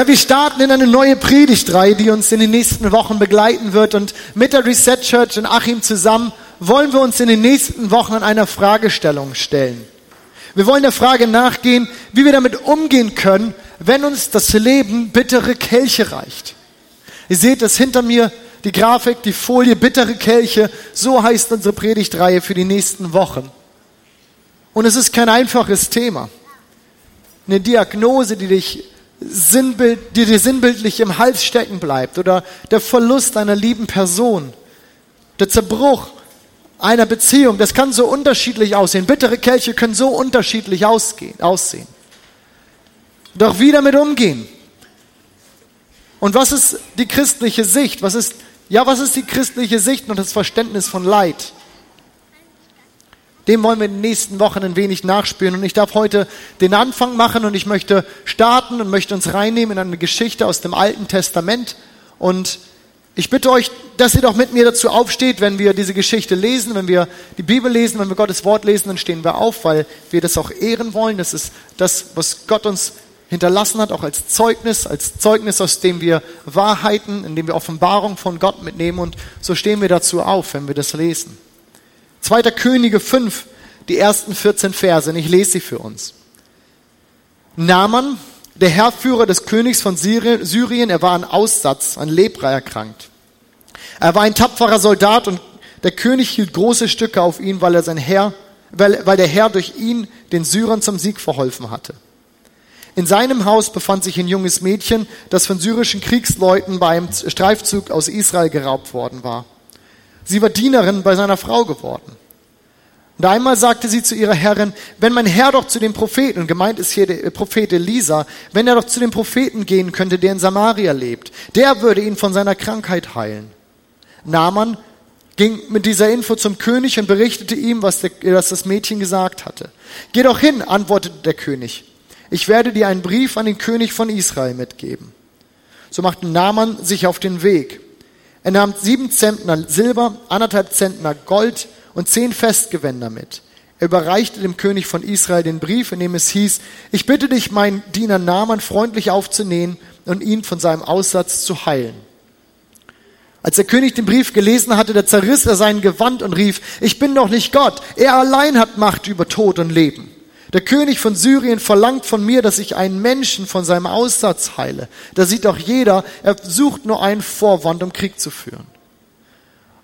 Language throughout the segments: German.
Ja, wir starten in eine neue Predigtreihe, die uns in den nächsten Wochen begleiten wird. Und mit der Reset Church in Achim zusammen wollen wir uns in den nächsten Wochen an einer Fragestellung stellen. Wir wollen der Frage nachgehen, wie wir damit umgehen können, wenn uns das Leben bittere Kelche reicht. Ihr seht es hinter mir, die Grafik, die Folie, bittere Kelche. So heißt unsere Predigtreihe für die nächsten Wochen. Und es ist kein einfaches Thema. Eine Diagnose, die dich Sinnbild, die dir sinnbildlich im Hals stecken bleibt oder der Verlust einer lieben Person, der Zerbruch einer Beziehung, das kann so unterschiedlich aussehen. Bittere Kelche können so unterschiedlich ausgehen, aussehen. Doch wie damit umgehen? Und was ist die christliche Sicht? Was ist, ja, was ist die christliche Sicht und das Verständnis von Leid? Dem wollen wir in den nächsten Wochen ein wenig nachspüren. Und ich darf heute den Anfang machen und ich möchte starten und möchte uns reinnehmen in eine Geschichte aus dem Alten Testament. Und ich bitte euch, dass ihr doch mit mir dazu aufsteht, wenn wir diese Geschichte lesen, wenn wir die Bibel lesen, wenn wir Gottes Wort lesen, dann stehen wir auf, weil wir das auch ehren wollen. Das ist das, was Gott uns hinterlassen hat, auch als Zeugnis, als Zeugnis, aus dem wir Wahrheiten, in dem wir Offenbarung von Gott mitnehmen. Und so stehen wir dazu auf, wenn wir das lesen. 2. Könige 5, die ersten 14 Verse, und ich lese sie für uns. Naaman, der Herrführer des Königs von Syrien, er war an Aussatz, an Lepra erkrankt. Er war ein tapferer Soldat und der König hielt große Stücke auf ihn, weil er sein Herr, weil, weil der Herr durch ihn den Syrern zum Sieg verholfen hatte. In seinem Haus befand sich ein junges Mädchen, das von syrischen Kriegsleuten bei einem Streifzug aus Israel geraubt worden war. Sie war Dienerin bei seiner Frau geworden. Und einmal sagte sie zu ihrer Herrin, wenn mein Herr doch zu dem Propheten, und gemeint ist hier der Prophet Elisa, wenn er doch zu dem Propheten gehen könnte, der in Samaria lebt, der würde ihn von seiner Krankheit heilen. Naaman ging mit dieser Info zum König und berichtete ihm, was, der, was das Mädchen gesagt hatte. Geh doch hin, antwortete der König. Ich werde dir einen Brief an den König von Israel mitgeben. So machte Naaman sich auf den Weg. Er nahm sieben Zentner Silber, anderthalb Zentner Gold und zehn Festgewänder mit. Er überreichte dem König von Israel den Brief, in dem es hieß, ich bitte dich, meinen Diener Naaman freundlich aufzunehmen und ihn von seinem Aussatz zu heilen. Als der König den Brief gelesen hatte, da zerriss er sein Gewand und rief, ich bin doch nicht Gott, er allein hat Macht über Tod und Leben. Der König von Syrien verlangt von mir, dass ich einen Menschen von seinem Aussatz heile. Da sieht doch jeder, er sucht nur einen Vorwand, um Krieg zu führen.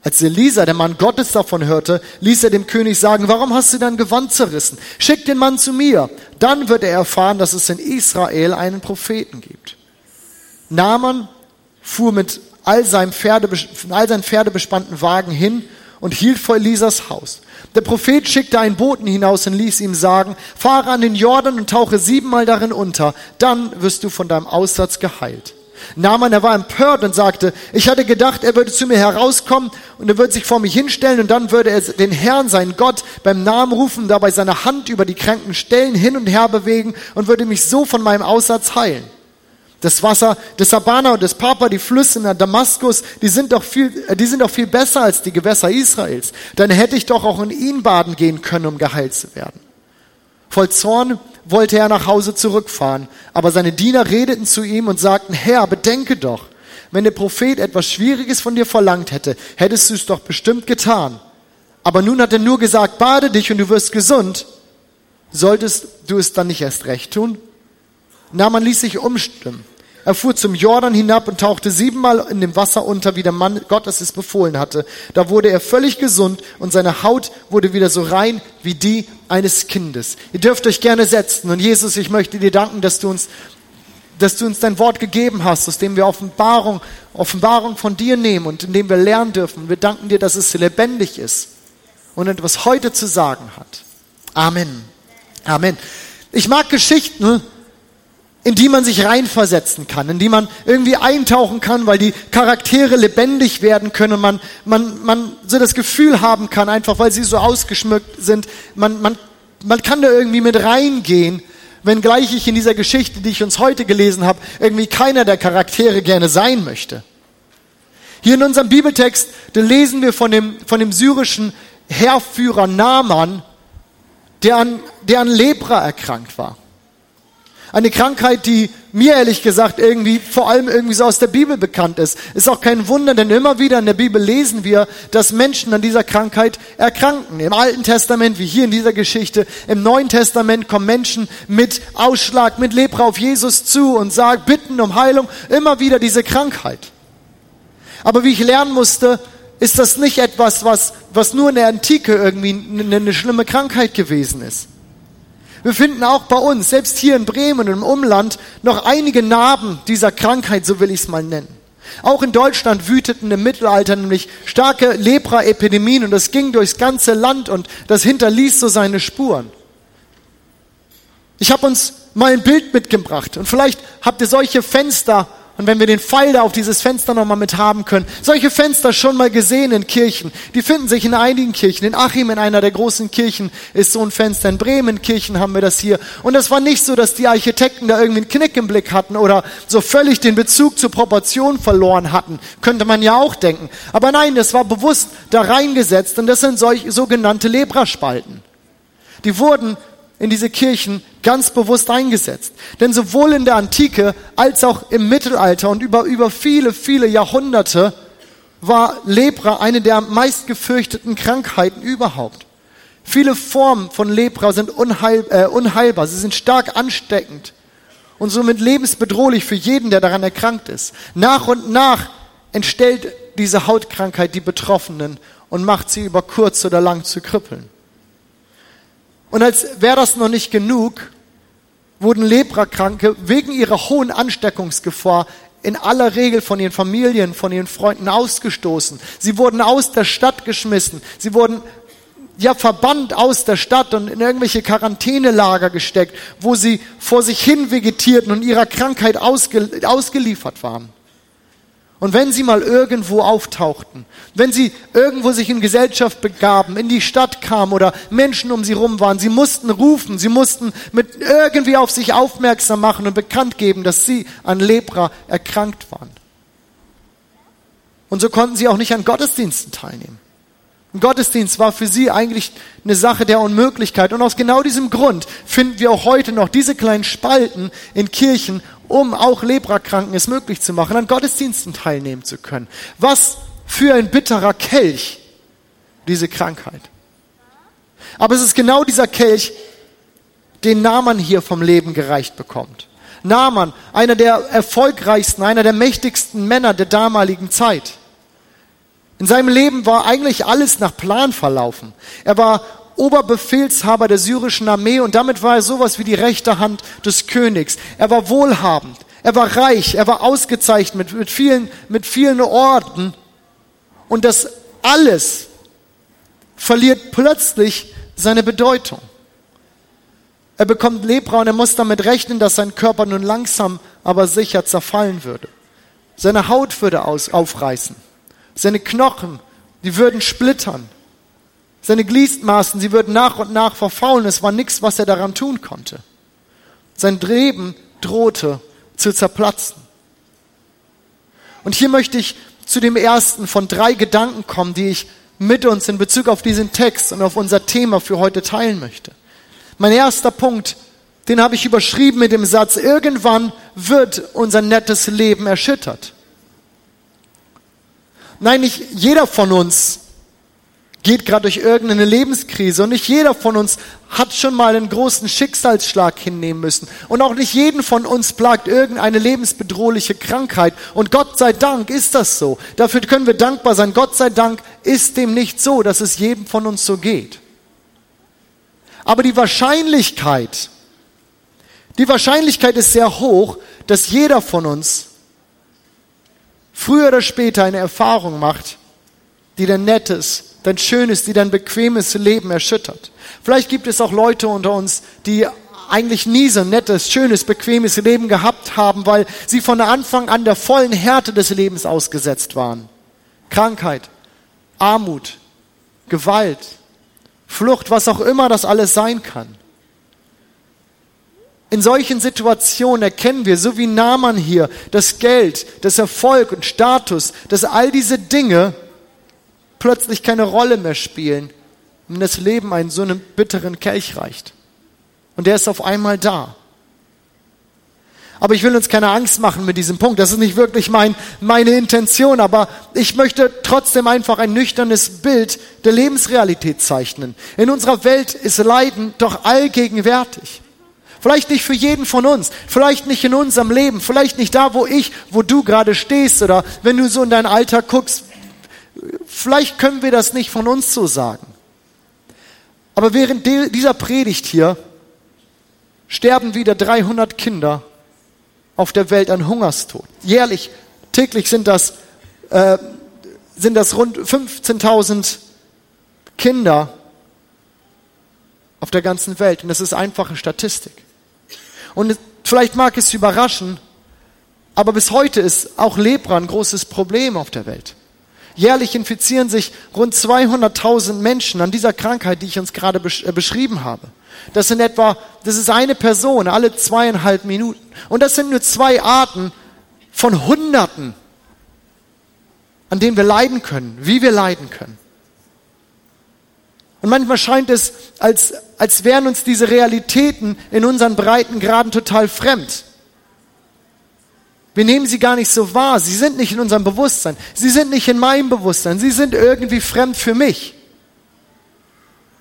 Als Elisa, der Mann Gottes, davon hörte, ließ er dem König sagen, warum hast du dein Gewand zerrissen? Schick den Mann zu mir. Dann wird er erfahren, dass es in Israel einen Propheten gibt. Naaman fuhr mit all, seinem Pferde, all seinen pferdebespannten Wagen hin und hielt vor Elisas Haus. Der Prophet schickte einen Boten hinaus und ließ ihm sagen, fahre an den Jordan und tauche siebenmal darin unter, dann wirst du von deinem Aussatz geheilt. Naaman, er war empört und sagte, ich hatte gedacht, er würde zu mir herauskommen und er würde sich vor mich hinstellen und dann würde er den Herrn, seinen Gott, beim Namen rufen, dabei seine Hand über die kranken Stellen hin und her bewegen und würde mich so von meinem Aussatz heilen. Das Wasser des Abana und des Papa, die Flüsse in Damaskus, die sind doch viel, äh, die sind doch viel besser als die Gewässer Israels. Dann hätte ich doch auch in ihn baden gehen können, um geheilt zu werden. Voll Zorn wollte er nach Hause zurückfahren, aber seine Diener redeten zu ihm und sagten, Herr, bedenke doch, wenn der Prophet etwas Schwieriges von dir verlangt hätte, hättest du es doch bestimmt getan. Aber nun hat er nur gesagt, bade dich und du wirst gesund. Solltest du es dann nicht erst recht tun? Naaman ließ sich umstimmen. Er fuhr zum Jordan hinab und tauchte siebenmal in dem Wasser unter, wie der Mann Gottes es befohlen hatte. Da wurde er völlig gesund und seine Haut wurde wieder so rein wie die eines Kindes. Ihr dürft euch gerne setzen. Und Jesus, ich möchte dir danken, dass du uns, dass du uns dein Wort gegeben hast, aus dem wir Offenbarung, Offenbarung von dir nehmen und in dem wir lernen dürfen. Wir danken dir, dass es lebendig ist und etwas heute zu sagen hat. Amen. Amen. Ich mag Geschichten, in die man sich reinversetzen kann, in die man irgendwie eintauchen kann, weil die Charaktere lebendig werden können und man, man, man so das Gefühl haben kann, einfach weil sie so ausgeschmückt sind, man, man, man kann da irgendwie mit reingehen, wenngleich ich in dieser Geschichte, die ich uns heute gelesen habe, irgendwie keiner der Charaktere gerne sein möchte. Hier in unserem Bibeltext, da lesen wir von dem, von dem syrischen Heerführer Naaman, der an, der an Lepra erkrankt war. Eine Krankheit, die mir ehrlich gesagt irgendwie vor allem irgendwie so aus der Bibel bekannt ist. Ist auch kein Wunder, denn immer wieder in der Bibel lesen wir, dass Menschen an dieser Krankheit erkranken. Im Alten Testament, wie hier in dieser Geschichte, im Neuen Testament kommen Menschen mit Ausschlag, mit Lepra auf Jesus zu und sagen, bitten um Heilung, immer wieder diese Krankheit. Aber wie ich lernen musste, ist das nicht etwas, was, was nur in der Antike irgendwie eine, eine schlimme Krankheit gewesen ist. Wir finden auch bei uns, selbst hier in Bremen und im Umland, noch einige Narben dieser Krankheit, so will ich es mal nennen. Auch in Deutschland wüteten im Mittelalter nämlich starke Lepra-Epidemien und das ging durchs ganze Land und das hinterließ so seine Spuren. Ich habe uns mal ein Bild mitgebracht und vielleicht habt ihr solche Fenster und wenn wir den Pfeil da auf dieses Fenster nochmal mit haben können, solche Fenster schon mal gesehen in Kirchen. Die finden sich in einigen Kirchen. In Achim, in einer der großen Kirchen, ist so ein Fenster. In Bremen Kirchen haben wir das hier. Und das war nicht so, dass die Architekten da irgendwie einen Knick im Blick hatten oder so völlig den Bezug zur Proportion verloren hatten. Könnte man ja auch denken. Aber nein, das war bewusst da reingesetzt und das sind solche sogenannte Lebraspalten. Die wurden in diese Kirchen ganz bewusst eingesetzt. Denn sowohl in der Antike als auch im Mittelalter und über, über viele, viele Jahrhunderte war Lepra eine der meistgefürchteten Krankheiten überhaupt. Viele Formen von Lepra sind unheil, äh, unheilbar, sie sind stark ansteckend und somit lebensbedrohlich für jeden, der daran erkrankt ist. Nach und nach entstellt diese Hautkrankheit die Betroffenen und macht sie über kurz oder lang zu Krüppeln. Und als wäre das noch nicht genug, wurden Leprakranke wegen ihrer hohen Ansteckungsgefahr in aller Regel von ihren Familien, von ihren Freunden ausgestoßen. Sie wurden aus der Stadt geschmissen. Sie wurden ja verbannt aus der Stadt und in irgendwelche Quarantänelager gesteckt, wo sie vor sich hin vegetierten und ihrer Krankheit ausge, ausgeliefert waren. Und wenn sie mal irgendwo auftauchten, wenn sie irgendwo sich in Gesellschaft begaben, in die Stadt kamen oder Menschen um sie rum waren, sie mussten rufen, sie mussten mit irgendwie auf sich aufmerksam machen und bekannt geben, dass sie an Lepra erkrankt waren. Und so konnten sie auch nicht an Gottesdiensten teilnehmen. Ein Gottesdienst war für sie eigentlich eine Sache der Unmöglichkeit. Und aus genau diesem Grund finden wir auch heute noch diese kleinen Spalten in Kirchen, um auch Leprakranken es möglich zu machen, an Gottesdiensten teilnehmen zu können. Was für ein bitterer Kelch, diese Krankheit. Aber es ist genau dieser Kelch, den Naaman hier vom Leben gereicht bekommt. Naaman, einer der erfolgreichsten, einer der mächtigsten Männer der damaligen Zeit. In seinem Leben war eigentlich alles nach Plan verlaufen. Er war Oberbefehlshaber der syrischen Armee und damit war er sowas wie die rechte Hand des Königs. Er war wohlhabend, er war reich, er war ausgezeichnet mit, mit, vielen, mit vielen Orden. Und das alles verliert plötzlich seine Bedeutung. Er bekommt Lepra und er muss damit rechnen, dass sein Körper nun langsam, aber sicher zerfallen würde. Seine Haut würde aus, aufreißen. Seine Knochen, die würden splittern. Seine Gliedmaßen, sie würden nach und nach verfaulen. Es war nichts, was er daran tun konnte. Sein Leben drohte zu zerplatzen. Und hier möchte ich zu dem ersten von drei Gedanken kommen, die ich mit uns in Bezug auf diesen Text und auf unser Thema für heute teilen möchte. Mein erster Punkt, den habe ich überschrieben mit dem Satz, irgendwann wird unser nettes Leben erschüttert. Nein, nicht jeder von uns geht gerade durch irgendeine Lebenskrise und nicht jeder von uns hat schon mal einen großen Schicksalsschlag hinnehmen müssen und auch nicht jeden von uns plagt irgendeine lebensbedrohliche Krankheit und Gott sei Dank ist das so. Dafür können wir dankbar sein. Gott sei Dank ist dem nicht so, dass es jedem von uns so geht. Aber die Wahrscheinlichkeit, die Wahrscheinlichkeit ist sehr hoch, dass jeder von uns früher oder später eine Erfahrung macht, die dann nettes, dein schönes, die dein bequemes Leben erschüttert. Vielleicht gibt es auch Leute unter uns, die eigentlich nie so ein nettes, schönes, bequemes Leben gehabt haben, weil sie von Anfang an der vollen Härte des Lebens ausgesetzt waren. Krankheit, Armut, Gewalt, Flucht, was auch immer das alles sein kann. In solchen Situationen erkennen wir, so wie Naaman hier, das Geld, das Erfolg und Status, dass all diese Dinge plötzlich keine Rolle mehr spielen und das Leben einen so einen bitteren Kelch reicht. Und der ist auf einmal da. Aber ich will uns keine Angst machen mit diesem Punkt. Das ist nicht wirklich mein, meine Intention. Aber ich möchte trotzdem einfach ein nüchternes Bild der Lebensrealität zeichnen. In unserer Welt ist Leiden doch allgegenwärtig. Vielleicht nicht für jeden von uns, vielleicht nicht in unserem Leben, vielleicht nicht da, wo ich, wo du gerade stehst oder wenn du so in deinen Alltag guckst. Vielleicht können wir das nicht von uns so sagen. Aber während dieser Predigt hier sterben wieder 300 Kinder auf der Welt an Hungerstod. Jährlich, täglich sind das, äh, sind das rund 15.000 Kinder auf der ganzen Welt. Und das ist einfache Statistik. Und vielleicht mag es überraschen, aber bis heute ist auch Lepra ein großes Problem auf der Welt. Jährlich infizieren sich rund 200.000 Menschen an dieser Krankheit, die ich uns gerade äh, beschrieben habe. Das sind etwa, das ist eine Person alle zweieinhalb Minuten. Und das sind nur zwei Arten von Hunderten, an denen wir leiden können, wie wir leiden können. Und manchmal scheint es, als, als wären uns diese Realitäten in unseren Breitengraden total fremd. Wir nehmen sie gar nicht so wahr. Sie sind nicht in unserem Bewusstsein. Sie sind nicht in meinem Bewusstsein. Sie sind irgendwie fremd für mich.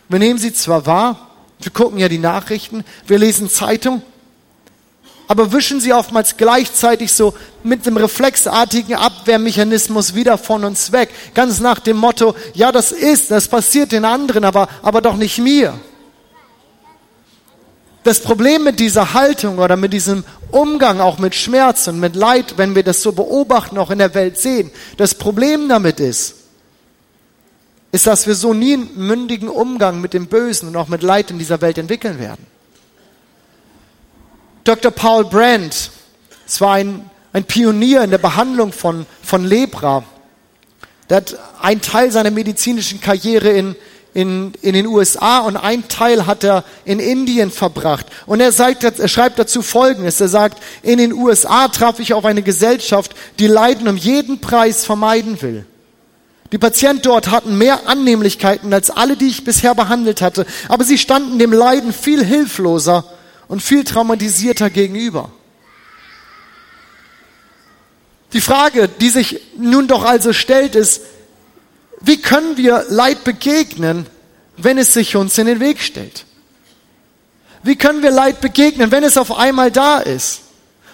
Wir nehmen sie zwar wahr, wir gucken ja die Nachrichten, wir lesen Zeitung, aber wischen sie oftmals gleichzeitig so mit einem reflexartigen Abwehrmechanismus wieder von uns weg. Ganz nach dem Motto, ja, das ist, das passiert den anderen, aber, aber doch nicht mir. Das Problem mit dieser Haltung oder mit diesem Umgang auch mit Schmerz und mit Leid, wenn wir das so beobachten, auch in der Welt sehen, das Problem damit ist, ist, dass wir so nie einen mündigen Umgang mit dem Bösen und auch mit Leid in dieser Welt entwickeln werden. Dr. Paul Brandt, es war ein, ein Pionier in der Behandlung von, von Lepra. Der hat einen Teil seiner medizinischen Karriere in, in, in den USA und einen Teil hat er in Indien verbracht. Und er, sagt, er schreibt dazu Folgendes. Er sagt, in den USA traf ich auf eine Gesellschaft, die Leiden um jeden Preis vermeiden will. Die Patienten dort hatten mehr Annehmlichkeiten als alle, die ich bisher behandelt hatte, aber sie standen dem Leiden viel hilfloser und viel traumatisierter gegenüber. Die Frage, die sich nun doch also stellt, ist, wie können wir Leid begegnen, wenn es sich uns in den Weg stellt? Wie können wir Leid begegnen, wenn es auf einmal da ist?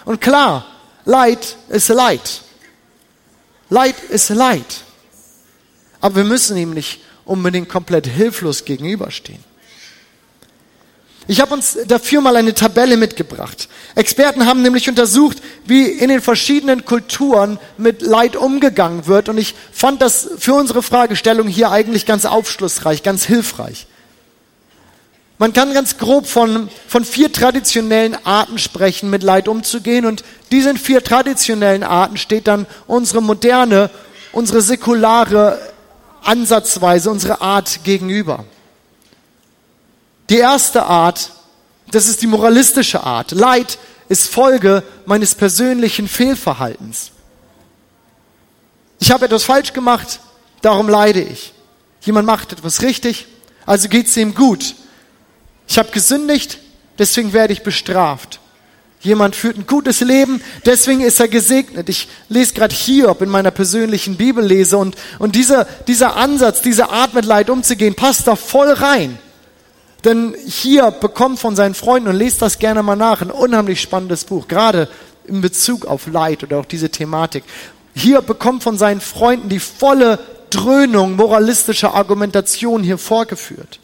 Und klar, Leid ist Leid. Leid ist Leid. Aber wir müssen ihm nicht unbedingt komplett hilflos gegenüberstehen. Ich habe uns dafür mal eine Tabelle mitgebracht. Experten haben nämlich untersucht, wie in den verschiedenen Kulturen mit Leid umgegangen wird. Und ich fand das für unsere Fragestellung hier eigentlich ganz aufschlussreich, ganz hilfreich. Man kann ganz grob von, von vier traditionellen Arten sprechen, mit Leid umzugehen. Und diesen vier traditionellen Arten steht dann unsere moderne, unsere säkulare Ansatzweise, unsere Art gegenüber. Die erste Art, das ist die moralistische Art. Leid ist Folge meines persönlichen Fehlverhaltens. Ich habe etwas falsch gemacht, darum leide ich. Jemand macht etwas richtig, also geht es ihm gut. Ich habe gesündigt, deswegen werde ich bestraft. Jemand führt ein gutes Leben, deswegen ist er gesegnet. Ich lese gerade Hiob in meiner persönlichen Bibellese und, und dieser, dieser Ansatz, diese Art mit Leid umzugehen, passt da voll rein. Denn Hiob bekommt von seinen Freunden, und lest das gerne mal nach, ein unheimlich spannendes Buch, gerade in Bezug auf Leid oder auch diese Thematik. Hiob bekommt von seinen Freunden die volle Dröhnung moralistischer Argumentation hier vorgeführt.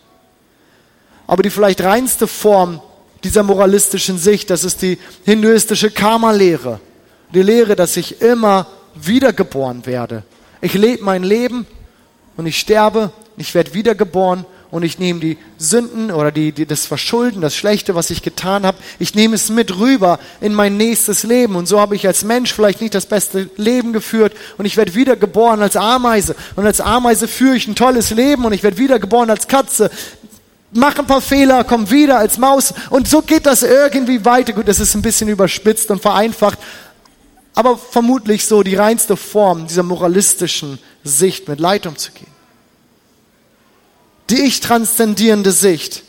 Aber die vielleicht reinste Form dieser moralistischen Sicht. Das ist die hinduistische Karma-Lehre. Die Lehre, dass ich immer wiedergeboren werde. Ich lebe mein Leben und ich sterbe, ich werde wiedergeboren und ich nehme die Sünden oder die, die, das Verschulden, das Schlechte, was ich getan habe, ich nehme es mit rüber in mein nächstes Leben. Und so habe ich als Mensch vielleicht nicht das beste Leben geführt und ich werde wiedergeboren als Ameise. Und als Ameise führe ich ein tolles Leben und ich werde wiedergeboren als Katze mach ein paar Fehler, komm wieder als Maus und so geht das irgendwie weiter. Gut, das ist ein bisschen überspitzt und vereinfacht, aber vermutlich so die reinste Form dieser moralistischen Sicht mit Leid umzugehen. Die ich transzendierende Sicht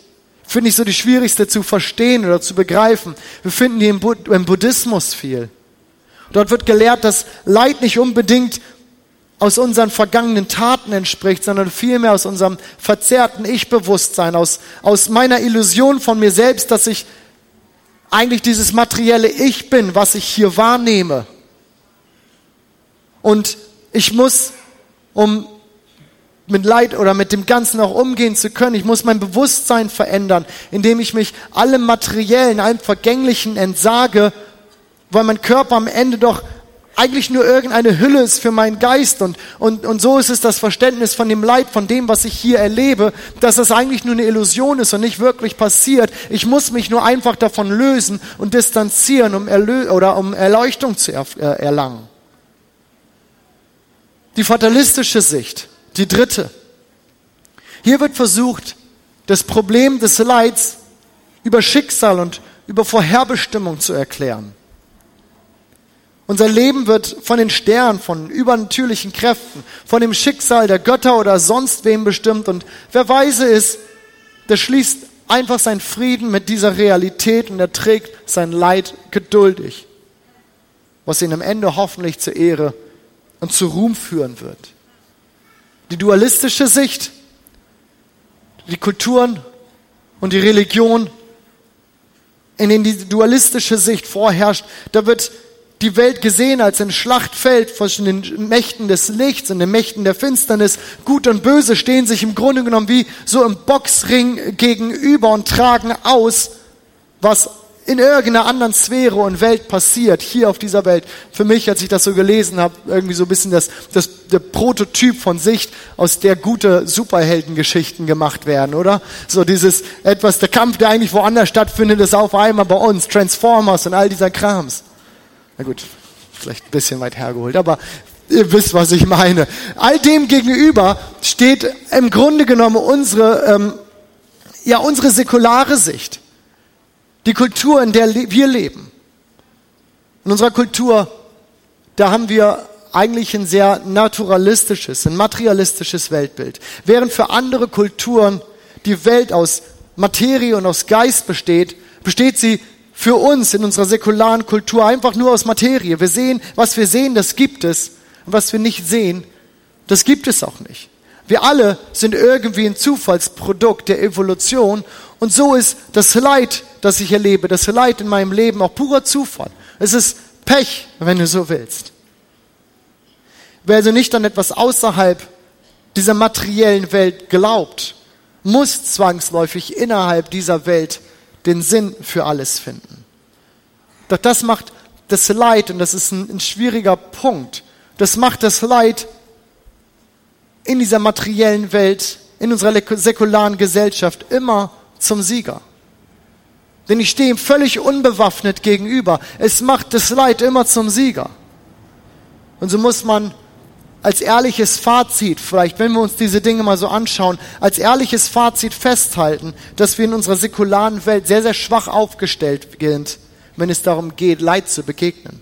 finde ich so die schwierigste zu verstehen oder zu begreifen. Wir finden die im, Bud im Buddhismus viel. Dort wird gelehrt, dass Leid nicht unbedingt aus unseren vergangenen Taten entspricht, sondern vielmehr aus unserem verzerrten Ich-Bewusstsein, aus, aus meiner Illusion von mir selbst, dass ich eigentlich dieses materielle Ich bin, was ich hier wahrnehme. Und ich muss, um mit Leid oder mit dem Ganzen auch umgehen zu können. Ich muss mein Bewusstsein verändern, indem ich mich allem Materiellen, allem Vergänglichen entsage, weil mein Körper am Ende doch eigentlich nur irgendeine Hülle ist für meinen Geist. Und, und, und so ist es das Verständnis von dem Leid, von dem, was ich hier erlebe, dass das eigentlich nur eine Illusion ist und nicht wirklich passiert. Ich muss mich nur einfach davon lösen und distanzieren, um, Erlö oder um Erleuchtung zu er äh, erlangen. Die fatalistische Sicht die dritte. Hier wird versucht, das Problem des Leids über Schicksal und über Vorherbestimmung zu erklären. Unser Leben wird von den Sternen, von übernatürlichen Kräften, von dem Schicksal der Götter oder sonst wem bestimmt. Und wer weise ist, der schließt einfach seinen Frieden mit dieser Realität und er trägt sein Leid geduldig, was ihn am Ende hoffentlich zur Ehre und zu Ruhm führen wird die dualistische Sicht, die Kulturen und die Religion, in denen die dualistische Sicht vorherrscht, da wird die Welt gesehen als ein Schlachtfeld zwischen den Mächten des Lichts und den Mächten der Finsternis. Gut und Böse stehen sich im Grunde genommen wie so im Boxring gegenüber und tragen aus, was in irgendeiner anderen Sphäre und Welt passiert, hier auf dieser Welt. Für mich, als ich das so gelesen habe, irgendwie so ein bisschen das, das, der Prototyp von Sicht, aus der gute Superheldengeschichten gemacht werden, oder? So dieses etwas, der Kampf, der eigentlich woanders stattfindet, ist auf einmal bei uns, Transformers und all dieser Krams. Na gut, vielleicht ein bisschen weit hergeholt, aber ihr wisst, was ich meine. All dem gegenüber steht im Grunde genommen unsere, ähm, ja, unsere säkulare Sicht. Die Kultur, in der wir leben. In unserer Kultur, da haben wir eigentlich ein sehr naturalistisches, ein materialistisches Weltbild. Während für andere Kulturen die Welt aus Materie und aus Geist besteht, besteht sie für uns in unserer säkularen Kultur einfach nur aus Materie. Wir sehen, was wir sehen, das gibt es. Und was wir nicht sehen, das gibt es auch nicht. Wir alle sind irgendwie ein Zufallsprodukt der Evolution und so ist das Leid, das ich erlebe, das Leid in meinem Leben auch purer Zufall. Es ist Pech, wenn du so willst. Wer also nicht an etwas außerhalb dieser materiellen Welt glaubt, muss zwangsläufig innerhalb dieser Welt den Sinn für alles finden. Doch das macht das Leid, und das ist ein, ein schwieriger Punkt, das macht das Leid in dieser materiellen Welt, in unserer säkularen Gesellschaft immer zum Sieger. Denn ich stehe ihm völlig unbewaffnet gegenüber. Es macht das Leid immer zum Sieger. Und so muss man als ehrliches Fazit, vielleicht wenn wir uns diese Dinge mal so anschauen, als ehrliches Fazit festhalten, dass wir in unserer säkularen Welt sehr, sehr schwach aufgestellt sind, wenn es darum geht, Leid zu begegnen.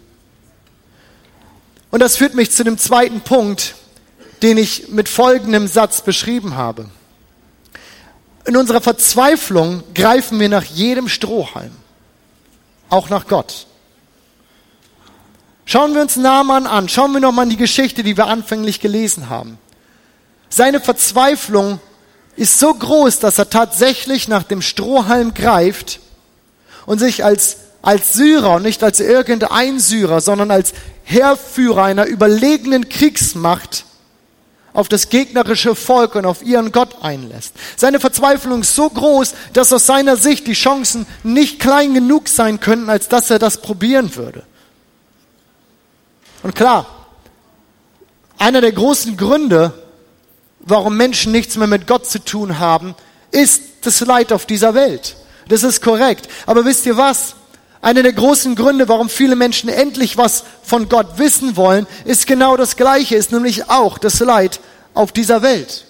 Und das führt mich zu dem zweiten Punkt, den ich mit folgendem Satz beschrieben habe. In unserer Verzweiflung greifen wir nach jedem Strohhalm, auch nach Gott. Schauen wir uns Naaman an, schauen wir nochmal an die Geschichte, die wir anfänglich gelesen haben. Seine Verzweiflung ist so groß, dass er tatsächlich nach dem Strohhalm greift und sich als, als Syrer und nicht als irgendein Syrer, sondern als Heerführer einer überlegenen Kriegsmacht auf das gegnerische Volk und auf ihren Gott einlässt. Seine Verzweiflung ist so groß, dass aus seiner Sicht die Chancen nicht klein genug sein könnten, als dass er das probieren würde. Und klar, einer der großen Gründe, warum Menschen nichts mehr mit Gott zu tun haben, ist das Leid auf dieser Welt. Das ist korrekt. Aber wisst ihr was? Einer der großen Gründe, warum viele Menschen endlich was von Gott wissen wollen, ist genau das Gleiche, ist nämlich auch das Leid auf dieser Welt.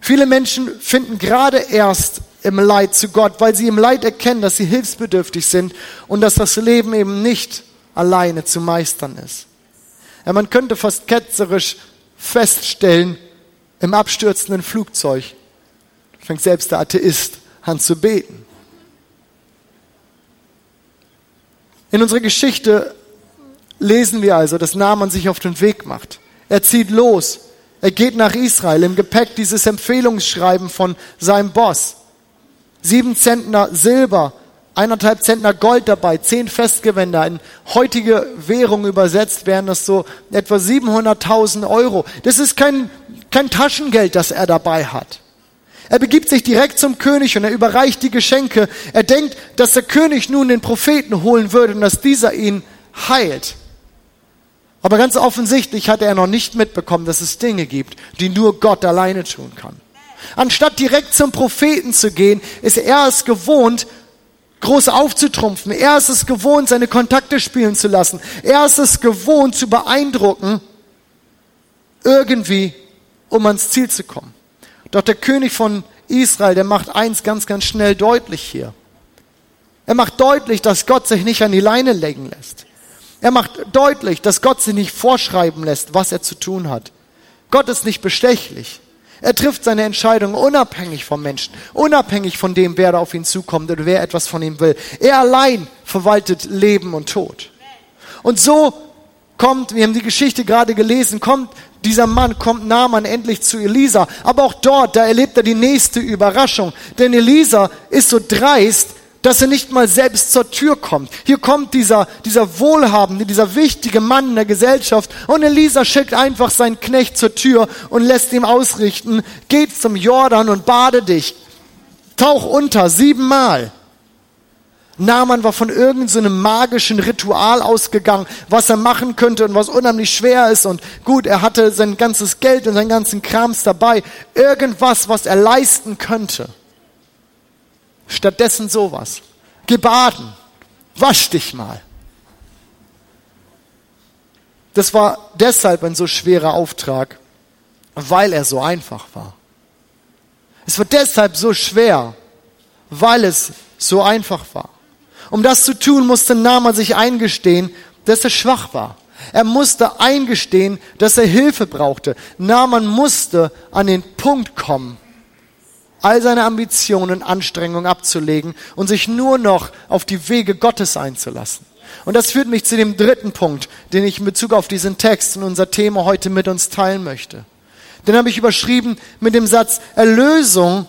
Viele Menschen finden gerade erst im Leid zu Gott, weil sie im Leid erkennen, dass sie hilfsbedürftig sind und dass das Leben eben nicht alleine zu meistern ist. Ja, man könnte fast ketzerisch feststellen, im abstürzenden Flugzeug fängt selbst der Atheist an zu beten. In unserer Geschichte lesen wir also, dass Naaman sich auf den Weg macht. Er zieht los. Er geht nach Israel. Im Gepäck dieses Empfehlungsschreiben von seinem Boss. Sieben Zentner Silber, eineinhalb Zentner Gold dabei, zehn Festgewänder. In heutige Währung übersetzt wären das so etwa 700.000 Euro. Das ist kein, kein Taschengeld, das er dabei hat. Er begibt sich direkt zum König und er überreicht die Geschenke. Er denkt, dass der König nun den Propheten holen würde und dass dieser ihn heilt. Aber ganz offensichtlich hat er noch nicht mitbekommen, dass es Dinge gibt, die nur Gott alleine tun kann. Anstatt direkt zum Propheten zu gehen, ist er es gewohnt, groß aufzutrumpfen. Er ist es gewohnt, seine Kontakte spielen zu lassen. Er ist es gewohnt, zu beeindrucken, irgendwie, um ans Ziel zu kommen. Doch der König von Israel, der macht eins ganz, ganz schnell deutlich hier. Er macht deutlich, dass Gott sich nicht an die Leine legen lässt. Er macht deutlich, dass Gott sich nicht vorschreiben lässt, was er zu tun hat. Gott ist nicht bestechlich. Er trifft seine Entscheidung unabhängig vom Menschen, unabhängig von dem, wer da auf ihn zukommt oder wer etwas von ihm will. Er allein verwaltet Leben und Tod. Und so kommt, wir haben die Geschichte gerade gelesen, kommt dieser Mann, kommt Naaman endlich zu Elisa. Aber auch dort, da erlebt er die nächste Überraschung. Denn Elisa ist so dreist, dass er nicht mal selbst zur Tür kommt. Hier kommt dieser, dieser wohlhabende, dieser wichtige Mann in der Gesellschaft und Elisa schickt einfach seinen Knecht zur Tür und lässt ihm ausrichten, geht zum Jordan und bade dich. Tauch unter, siebenmal. Naaman war von irgendeinem so magischen Ritual ausgegangen, was er machen könnte und was unheimlich schwer ist. Und gut, er hatte sein ganzes Geld und seinen ganzen Krams dabei. Irgendwas, was er leisten könnte. Stattdessen sowas. Geh baden. Wasch dich mal. Das war deshalb ein so schwerer Auftrag, weil er so einfach war. Es war deshalb so schwer, weil es so einfach war. Um das zu tun, musste Naaman sich eingestehen, dass er schwach war. Er musste eingestehen, dass er Hilfe brauchte. Naaman musste an den Punkt kommen, all seine Ambitionen und Anstrengungen abzulegen und sich nur noch auf die Wege Gottes einzulassen. Und das führt mich zu dem dritten Punkt, den ich in Bezug auf diesen Text und unser Thema heute mit uns teilen möchte. Den habe ich überschrieben mit dem Satz, Erlösung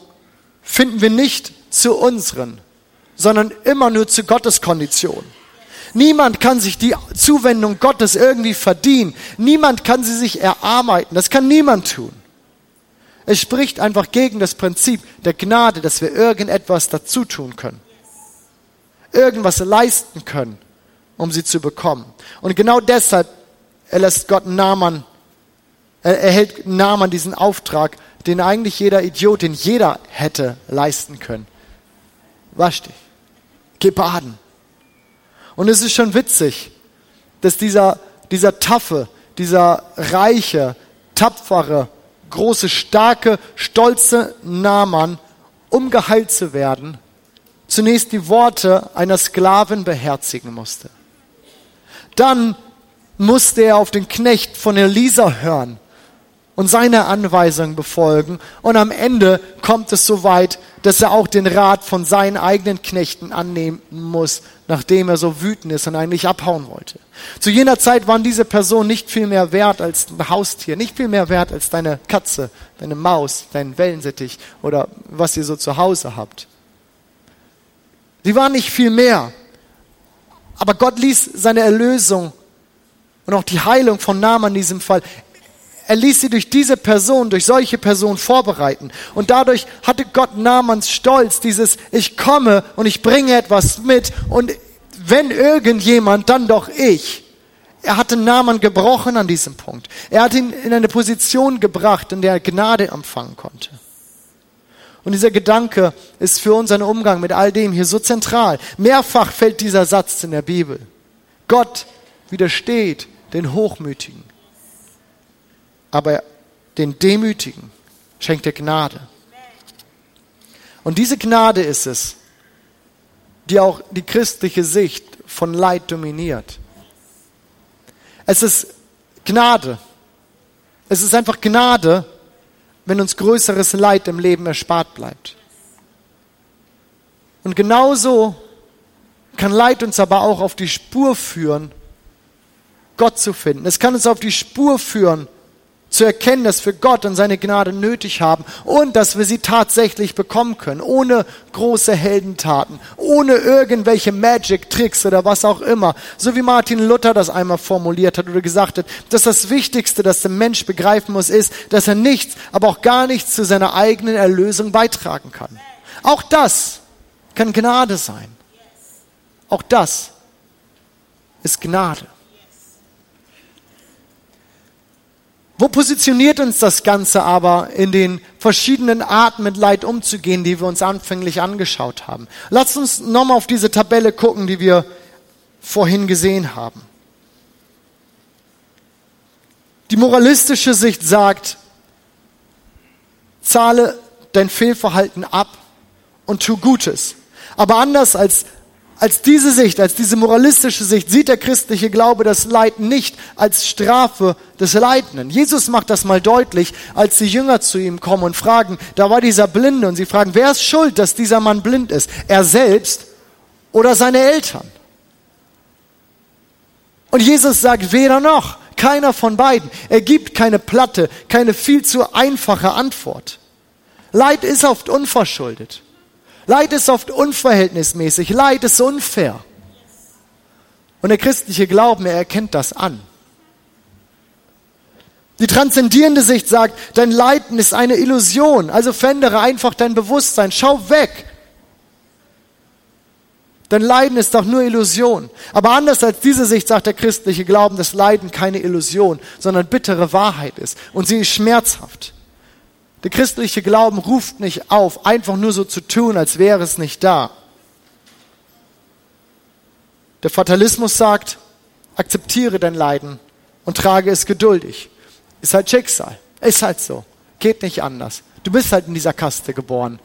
finden wir nicht zu unseren, sondern immer nur zu Gottes Kondition. Niemand kann sich die Zuwendung Gottes irgendwie verdienen. Niemand kann sie sich erarbeiten. Das kann niemand tun. Es spricht einfach gegen das Prinzip der Gnade, dass wir irgendetwas dazu tun können. Irgendwas leisten können, um sie zu bekommen. Und genau deshalb erlässt Gott Naaman, er erhält Naaman diesen Auftrag, den eigentlich jeder Idiot, den jeder hätte leisten können. Wasch dich. Geh baden. Und es ist schon witzig, dass dieser, dieser taffe, dieser reiche, tapfere, große, starke, stolze Naaman, um geheilt zu werden, zunächst die Worte einer Sklavin beherzigen musste. Dann musste er auf den Knecht von Elisa hören und seine Anweisungen befolgen. Und am Ende kommt es so weit, dass er auch den Rat von seinen eigenen Knechten annehmen muss, nachdem er so wütend ist und eigentlich abhauen wollte. Zu jener Zeit waren diese Personen nicht viel mehr wert als ein Haustier, nicht viel mehr wert als deine Katze, deine Maus, dein Wellensittich oder was ihr so zu Hause habt. Sie waren nicht viel mehr. Aber Gott ließ seine Erlösung und auch die Heilung von Namen in diesem Fall er ließ sie durch diese Person, durch solche Personen vorbereiten. Und dadurch hatte Gott Namans Stolz, dieses Ich komme und ich bringe etwas mit und wenn irgendjemand, dann doch ich. Er hatte Naman gebrochen an diesem Punkt. Er hat ihn in eine Position gebracht, in der er Gnade empfangen konnte. Und dieser Gedanke ist für unseren Umgang mit all dem hier so zentral. Mehrfach fällt dieser Satz in der Bibel. Gott widersteht den Hochmütigen aber den Demütigen schenkt er Gnade. Und diese Gnade ist es, die auch die christliche Sicht von Leid dominiert. Es ist Gnade. Es ist einfach Gnade, wenn uns größeres Leid im Leben erspart bleibt. Und genauso kann Leid uns aber auch auf die Spur führen, Gott zu finden. Es kann uns auf die Spur führen, zu erkennen, dass wir Gott und seine Gnade nötig haben und dass wir sie tatsächlich bekommen können, ohne große Heldentaten, ohne irgendwelche Magic-Tricks oder was auch immer. So wie Martin Luther das einmal formuliert hat oder gesagt hat, dass das Wichtigste, das der Mensch begreifen muss, ist, dass er nichts, aber auch gar nichts zu seiner eigenen Erlösung beitragen kann. Auch das kann Gnade sein. Auch das ist Gnade. Wo positioniert uns das Ganze aber in den verschiedenen Arten mit Leid umzugehen, die wir uns anfänglich angeschaut haben? Lasst uns nochmal auf diese Tabelle gucken, die wir vorhin gesehen haben. Die moralistische Sicht sagt, zahle dein Fehlverhalten ab und tu Gutes. Aber anders als als diese Sicht, als diese moralistische Sicht sieht der christliche Glaube das Leid nicht als Strafe des Leidenden. Jesus macht das mal deutlich, als die Jünger zu ihm kommen und fragen, da war dieser Blinde und sie fragen, wer ist schuld, dass dieser Mann blind ist? Er selbst oder seine Eltern? Und Jesus sagt weder noch, keiner von beiden. Er gibt keine platte, keine viel zu einfache Antwort. Leid ist oft unverschuldet. Leid ist oft unverhältnismäßig. Leid ist unfair. Und der christliche Glauben, er erkennt das an. Die transzendierende Sicht sagt, dein Leiden ist eine Illusion, also verändere einfach dein Bewusstsein, schau weg. Dein Leiden ist doch nur Illusion. Aber anders als diese Sicht sagt der christliche Glauben, dass Leiden keine Illusion, sondern bittere Wahrheit ist. Und sie ist schmerzhaft. Der christliche Glauben ruft nicht auf, einfach nur so zu tun, als wäre es nicht da. Der Fatalismus sagt, akzeptiere dein Leiden und trage es geduldig. Ist halt Schicksal. Ist halt so. Geht nicht anders. Du bist halt in dieser Kaste geboren.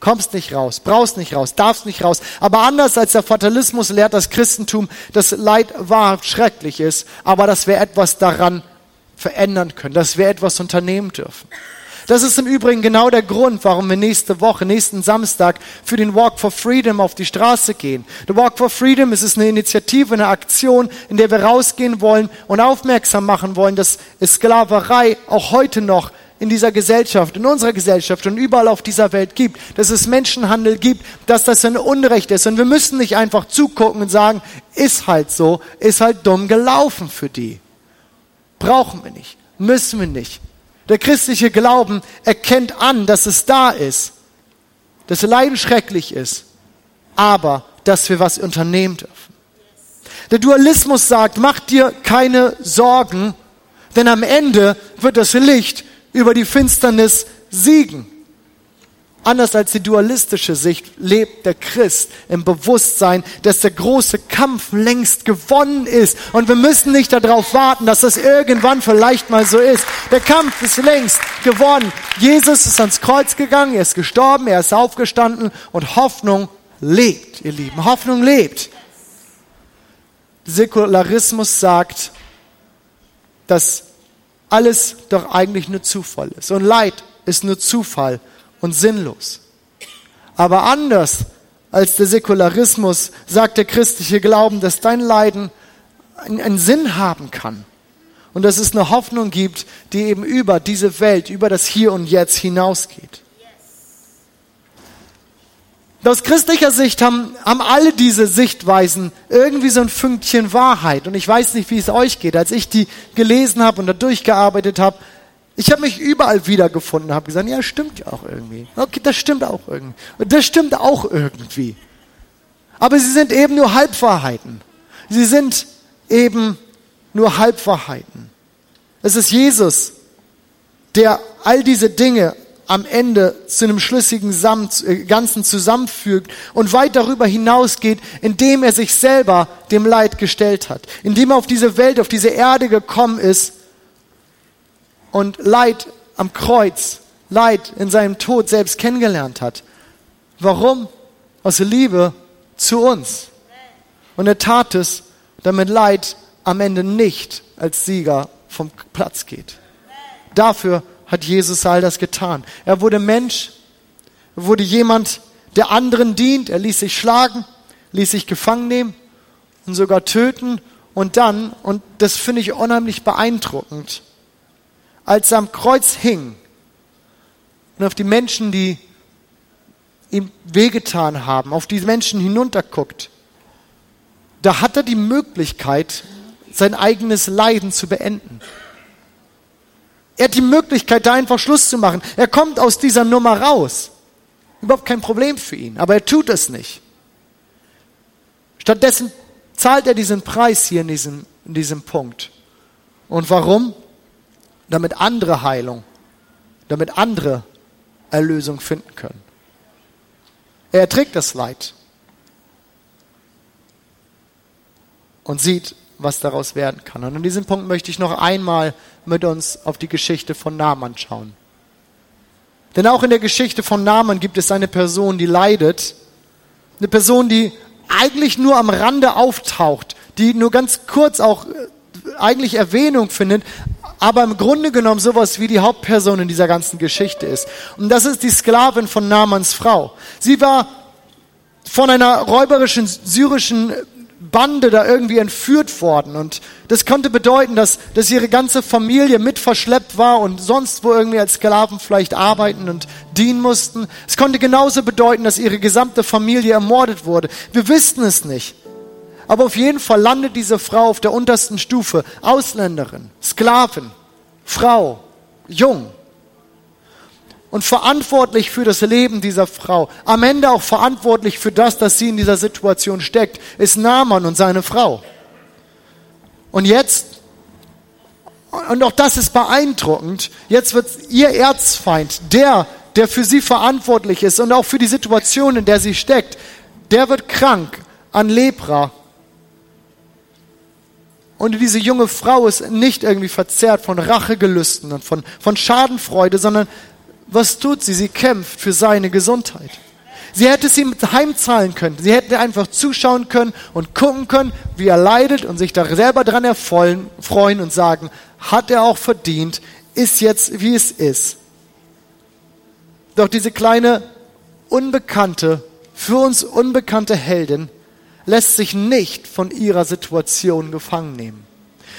Kommst nicht raus, brauchst nicht raus, darfst nicht raus. Aber anders als der Fatalismus lehrt das Christentum, dass Leid wahrhaft schrecklich ist, aber dass wir etwas daran verändern können, dass wir etwas unternehmen dürfen. Das ist im Übrigen genau der Grund, warum wir nächste Woche, nächsten Samstag für den Walk for Freedom auf die Straße gehen. Der Walk for Freedom ist eine Initiative, eine Aktion, in der wir rausgehen wollen und aufmerksam machen wollen, dass Sklaverei auch heute noch in dieser Gesellschaft, in unserer Gesellschaft und überall auf dieser Welt gibt, dass es Menschenhandel gibt, dass das ein Unrecht ist. Und wir müssen nicht einfach zugucken und sagen, ist halt so, ist halt dumm gelaufen für die. Brauchen wir nicht, müssen wir nicht. Der christliche Glauben erkennt an, dass es da ist, dass Leiden schrecklich ist, aber dass wir was unternehmen dürfen. Der Dualismus sagt, mach dir keine Sorgen, denn am Ende wird das Licht über die Finsternis siegen. Anders als die dualistische Sicht lebt der Christ im Bewusstsein, dass der große Kampf längst gewonnen ist. Und wir müssen nicht darauf warten, dass das irgendwann vielleicht mal so ist. Der Kampf ist längst gewonnen. Jesus ist ans Kreuz gegangen, er ist gestorben, er ist aufgestanden und Hoffnung lebt, ihr Lieben. Hoffnung lebt. Säkularismus sagt, dass alles doch eigentlich nur Zufall ist. Und Leid ist nur Zufall und sinnlos. Aber anders als der Säkularismus sagt der christliche Glauben, dass dein Leiden einen Sinn haben kann und dass es eine Hoffnung gibt, die eben über diese Welt, über das Hier und Jetzt hinausgeht. Aus christlicher Sicht haben, haben alle diese Sichtweisen irgendwie so ein Fünkchen Wahrheit. Und ich weiß nicht, wie es euch geht. Als ich die gelesen habe und da durchgearbeitet habe, ich habe mich überall wiedergefunden, habe gesagt, ja, stimmt ja auch irgendwie. Okay, das stimmt auch irgendwie. Das stimmt auch irgendwie. Aber sie sind eben nur Halbwahrheiten. Sie sind eben nur Halbwahrheiten. Es ist Jesus, der all diese Dinge am Ende zu einem schlüssigen äh, Ganzen zusammenfügt und weit darüber hinausgeht, indem er sich selber dem Leid gestellt hat, indem er auf diese Welt, auf diese Erde gekommen ist und Leid am Kreuz, Leid in seinem Tod selbst kennengelernt hat. Warum? Aus Liebe zu uns. Und er tat es, damit Leid am Ende nicht als Sieger vom Platz geht. Dafür hat Jesus all das getan. Er wurde Mensch, er wurde jemand, der anderen dient. Er ließ sich schlagen, ließ sich gefangen nehmen und sogar töten. Und dann, und das finde ich unheimlich beeindruckend, als er am Kreuz hing und auf die Menschen, die ihm wehgetan haben, auf die Menschen hinunterguckt, da hat er die Möglichkeit, sein eigenes Leiden zu beenden. Er hat die Möglichkeit, da einfach Schluss zu machen. Er kommt aus dieser Nummer raus. Überhaupt kein Problem für ihn, aber er tut es nicht. Stattdessen zahlt er diesen Preis hier in diesem, in diesem Punkt. Und warum? Damit andere Heilung, damit andere Erlösung finden können. Er erträgt das Leid und sieht, was daraus werden kann. Und an diesem Punkt möchte ich noch einmal mit uns auf die Geschichte von Naaman schauen. Denn auch in der Geschichte von Naaman gibt es eine Person, die leidet. Eine Person, die eigentlich nur am Rande auftaucht, die nur ganz kurz auch äh, eigentlich Erwähnung findet, aber im Grunde genommen sowas wie die Hauptperson in dieser ganzen Geschichte ist. Und das ist die Sklavin von Namans Frau. Sie war von einer räuberischen syrischen Bande da irgendwie entführt worden. Und das konnte bedeuten, dass, dass ihre ganze Familie mit verschleppt war und sonst wo irgendwie als Sklaven vielleicht arbeiten und dienen mussten. Es konnte genauso bedeuten, dass ihre gesamte Familie ermordet wurde. Wir wussten es nicht. Aber auf jeden Fall landet diese Frau auf der untersten Stufe. Ausländerin, Sklavin, Frau, jung und verantwortlich für das Leben dieser Frau, am Ende auch verantwortlich für das, dass sie in dieser Situation steckt, ist Naaman und seine Frau. Und jetzt, und auch das ist beeindruckend, jetzt wird ihr Erzfeind, der, der für sie verantwortlich ist und auch für die Situation, in der sie steckt, der wird krank an Lepra. Und diese junge Frau ist nicht irgendwie verzerrt von Rachegelüsten und von, von Schadenfreude, sondern was tut sie? Sie kämpft für seine Gesundheit. Sie hätte es ihm heimzahlen können. Sie hätte einfach zuschauen können und gucken können, wie er leidet und sich da selber dran erfreuen freuen und sagen, hat er auch verdient, ist jetzt wie es ist. Doch diese kleine, unbekannte, für uns unbekannte Heldin lässt sich nicht von ihrer Situation gefangen nehmen.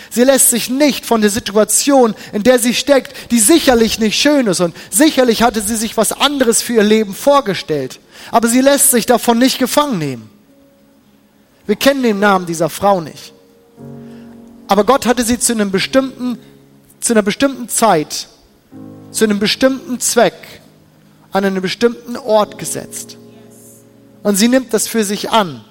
Sie lässt sich nicht von der Situation, in der sie steckt, die sicherlich nicht schön ist und sicherlich hatte sie sich was anderes für ihr Leben vorgestellt. Aber sie lässt sich davon nicht gefangen nehmen. Wir kennen den Namen dieser Frau nicht. Aber Gott hatte sie zu einem bestimmten, zu einer bestimmten Zeit, zu einem bestimmten Zweck, an einen bestimmten Ort gesetzt. Und sie nimmt das für sich an.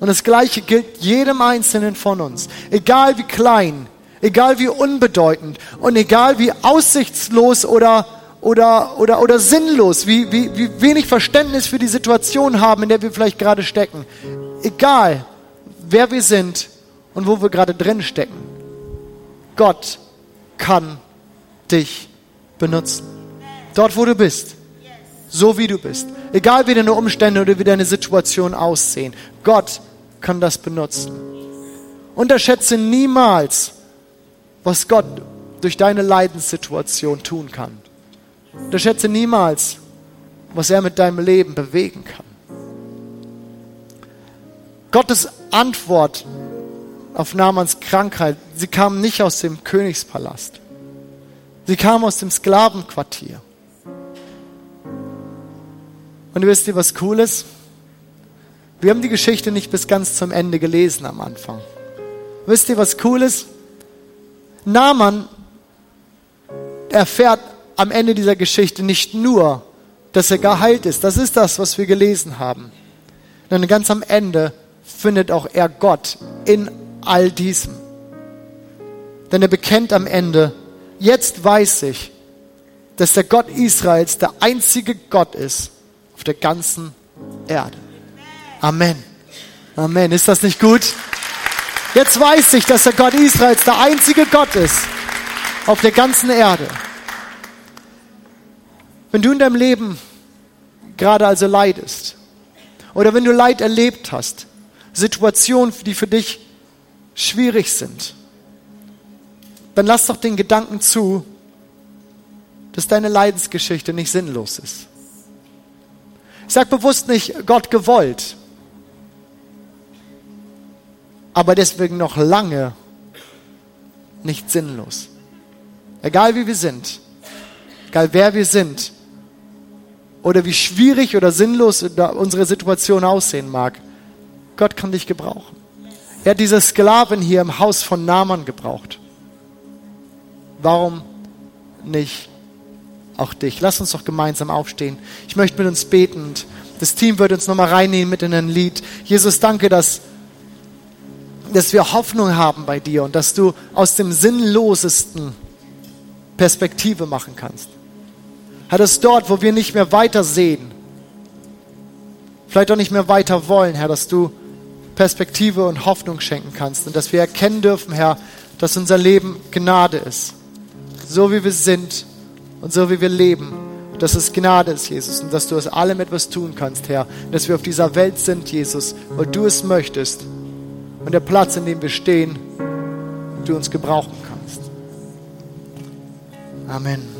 Und das Gleiche gilt jedem Einzelnen von uns. Egal wie klein, egal wie unbedeutend und egal wie aussichtslos oder, oder, oder, oder sinnlos, wie, wie, wie wenig Verständnis für die Situation haben, in der wir vielleicht gerade stecken. Egal, wer wir sind und wo wir gerade drin stecken. Gott kann dich benutzen. Dort, wo du bist. So wie du bist. Egal wie deine Umstände oder wie deine Situation aussehen. Gott kann das benutzen. Unterschätze niemals, was Gott durch deine Leidenssituation tun kann. Unterschätze niemals, was er mit deinem Leben bewegen kann. Gottes Antwort auf Namans Krankheit, sie kam nicht aus dem Königspalast. Sie kam aus dem Sklavenquartier. Und wisst ihr, was cool ist? Wir haben die Geschichte nicht bis ganz zum Ende gelesen am Anfang. Wisst ihr, was cool ist? Naaman erfährt am Ende dieser Geschichte nicht nur, dass er geheilt ist. Das ist das, was wir gelesen haben. Sondern ganz am Ende findet auch er Gott in all diesem. Denn er bekennt am Ende, jetzt weiß ich, dass der Gott Israels der einzige Gott ist auf der ganzen Erde. Amen. Amen. Ist das nicht gut? Jetzt weiß ich, dass der Gott Israels der einzige Gott ist auf der ganzen Erde. Wenn du in deinem Leben gerade also leidest oder wenn du Leid erlebt hast, Situationen, die für dich schwierig sind, dann lass doch den Gedanken zu, dass deine Leidensgeschichte nicht sinnlos ist. Ich sage bewusst nicht Gott gewollt, aber deswegen noch lange nicht sinnlos. Egal wie wir sind, egal wer wir sind oder wie schwierig oder sinnlos unsere Situation aussehen mag, Gott kann dich gebrauchen. Er hat diese Sklaven hier im Haus von Naaman gebraucht. Warum nicht auch dich? Lass uns doch gemeinsam aufstehen. Ich möchte mit uns beten das Team wird uns nochmal reinnehmen mit in ein Lied. Jesus, danke, dass, dass wir Hoffnung haben bei dir und dass du aus dem Sinnlosesten Perspektive machen kannst. Herr, dass dort, wo wir nicht mehr weiter sehen, vielleicht auch nicht mehr weiter wollen, Herr, dass du Perspektive und Hoffnung schenken kannst und dass wir erkennen dürfen, Herr, dass unser Leben Gnade ist. So wie wir sind und so wie wir leben, dass es Gnade ist, Jesus, und dass du aus allem etwas tun kannst, Herr. Dass wir auf dieser Welt sind, Jesus, weil du es möchtest und der Platz, in dem wir stehen, du uns gebrauchen kannst. Amen.